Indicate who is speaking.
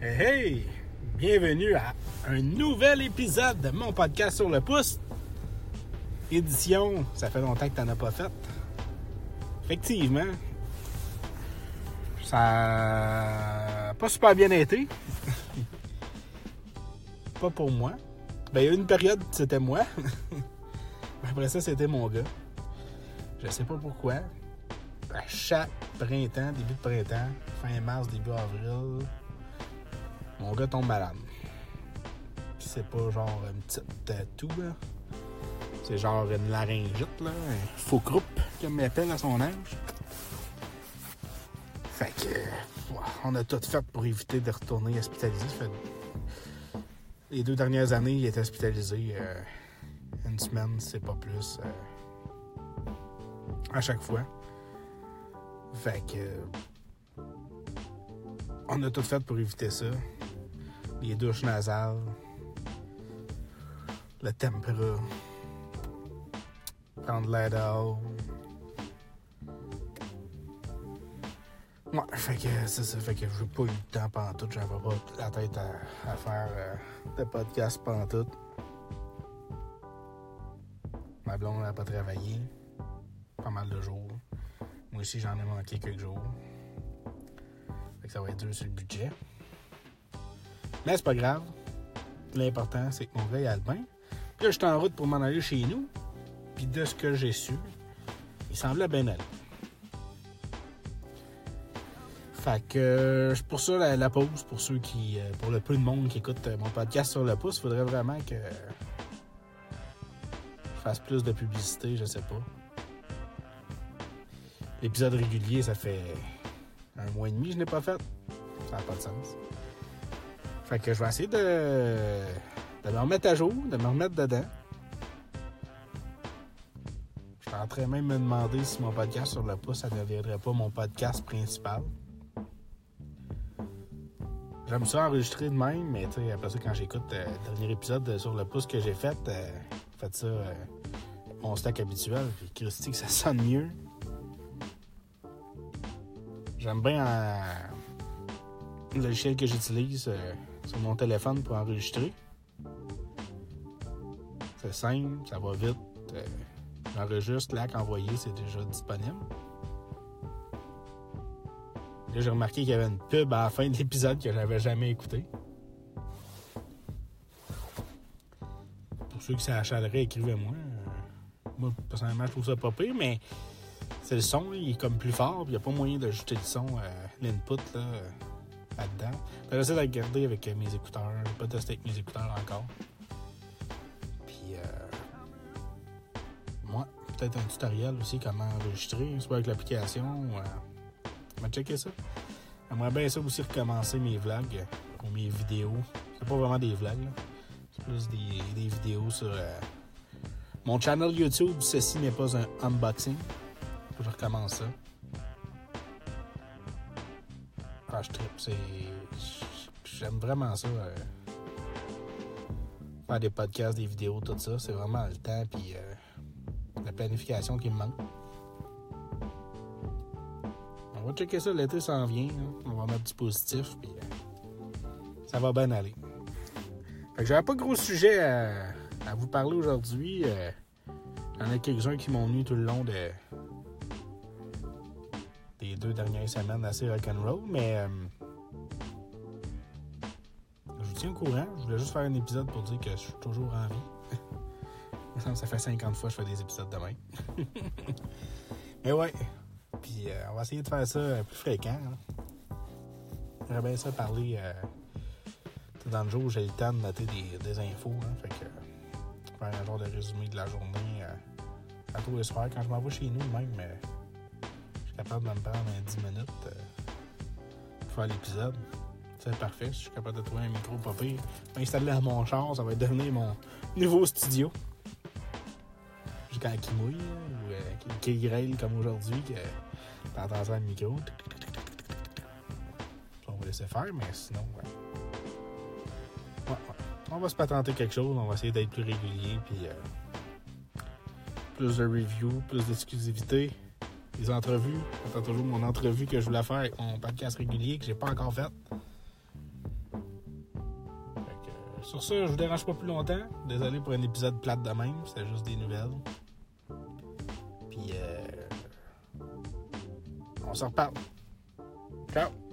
Speaker 1: Hey, hey! Bienvenue à un nouvel épisode de mon podcast sur le pouce. Édition, ça fait longtemps que t'en as pas fait. Effectivement, ça a pas super bien été. pas pour moi. Ben, il y a une période, c'était moi. Après ça, c'était mon gars. Je sais pas pourquoi. À chaque printemps, début de printemps, fin mars, début avril, mon gars tombe malade. C'est pas genre une petite tatou, là. C'est genre une laryngite, là. Un faux groupe, comme il appelle à son âge. Fait que, on a tout fait pour éviter de retourner hospitalisé. Fait les deux dernières années, il était hospitalisé euh, une semaine, c'est pas plus. euh, à chaque fois. Fait que. On a tout fait pour éviter ça. Les douches nasales. Le tempéra. Prendre l'air dehors. Ouais, fait que c'est ça. Fait que j'ai pas eu le temps pantoute. J'avais pas la tête à, faire euh, de podcast pantoute. Ma blonde n'a pas travaillé. Pas mal de jours. Moi aussi, j'en ai manqué quelques jours. Fait que ça va être dur sur le budget. Mais c'est pas grave. L'important, c'est que mon gars il a le bain. Puis là, j'étais en route pour m'en aller chez nous. Puis de ce que j'ai su, il semblait bien aller. Fait que euh, pour ça la, la pause, pour ceux qui. euh, pour le peu de monde qui écoute euh, mon podcast sur le pouce, il faudrait vraiment que je fasse plus de publicité, je sais pas. L'épisode régulier, ça fait un mois et demi que je n'ai pas fait. Ça n'a pas de sens. Fait que je vais essayer de, de me remettre à jour, de me remettre dedans. Je suis en train même de me demander si mon podcast sur le pouce, ça ne deviendrait pas mon podcast principal. J'aime ça enregistrer de même, mais tu après ça, quand j'écoute euh, le dernier épisode de sur le pouce que j'ai fait, euh, fait ça euh, mon stack habituel, puis Christy, que ça sonne mieux. J'aime bien euh, le logiciel que j'utilise euh, sur mon téléphone pour enregistrer. C'est simple, ça va vite. euh, J'enregistre, là, envoyé, c'est déjà disponible. Là, j'ai remarqué qu'il y avait une pub à la fin de l'épisode que j'avais jamais écouté. Pour ceux qui s'achèteraient, écrivez-moi. Moi, personnellement, je trouve ça pas pire, mais c'est le son, il est comme plus fort, il n'y a pas moyen d'ajouter le son, euh, l'input là, là-dedans. J'essaie de le garder avec euh, mes écouteurs. Je pas testé avec mes écouteurs encore. Puis, euh, moi, peut-être un tutoriel aussi, comment enregistrer, soit avec l'application. Euh, on va checker ça. J'aimerais bien ça aussi recommencer mes vlogs ou mes vidéos. C'est pas vraiment des vlogs, là. C'est plus des, vidéos sur mon channel YouTube. Ceci n'est pas un unboxing. Je recommence ça. Ah, je. C'est. J'aime vraiment ça. euh, Faire des podcasts, des vidéos, tout ça. C'est vraiment le temps puis euh, la planification qui me manque. On va checker ça, l'été s'en vient. On va mettre du positif, puis euh, ça va bien aller. Fait que j'avais pas de gros sujet à, vous parler aujourd'hui. Il y en a quelques-uns qui m'ont venu tout le long de, deux dernières semaines assez rock'n'roll, mais euh, je vous tiens au courant. Je voulais juste faire un épisode pour dire que je suis toujours en vie. Ça fait 50 fois que je fais des épisodes de même. mais ouais. Puis euh, on va essayer de faire ça plus fréquent. hein. J'aimerais bien ça parler euh, dans le jour où j'ai le temps de noter des, infos. hein. fait que faire un genre de résumé de la journée à tous les soirs. Quand je m'en vais chez nous même, suis capable de me prendre un 10 minutes euh, pour faire l'épisode. C'est parfait. Je suis capable de trouver un micro pas pire. M'installer à mon char, ça va devenir mon nouveau studio. Jusqu'à qui mouille, ou euh, comme aujourd'hui, que t'entends ça le micro. On va laisser faire, mais sinon, ouais. Ouais, ouais. On va se patenter quelque chose, on va essayer d'être plus régulier, puis euh, plus de reviews, plus d'exclusivité, des entrevues. J'attends toujours mon entrevue que je voulais faire avec mon podcast régulier que j'ai pas encore fait. sur ça, je vous dérange pas plus longtemps. Désolé pour un épisode plate de même, c'était juste des nouvelles. Puis, euh, on se reparle. Ciao!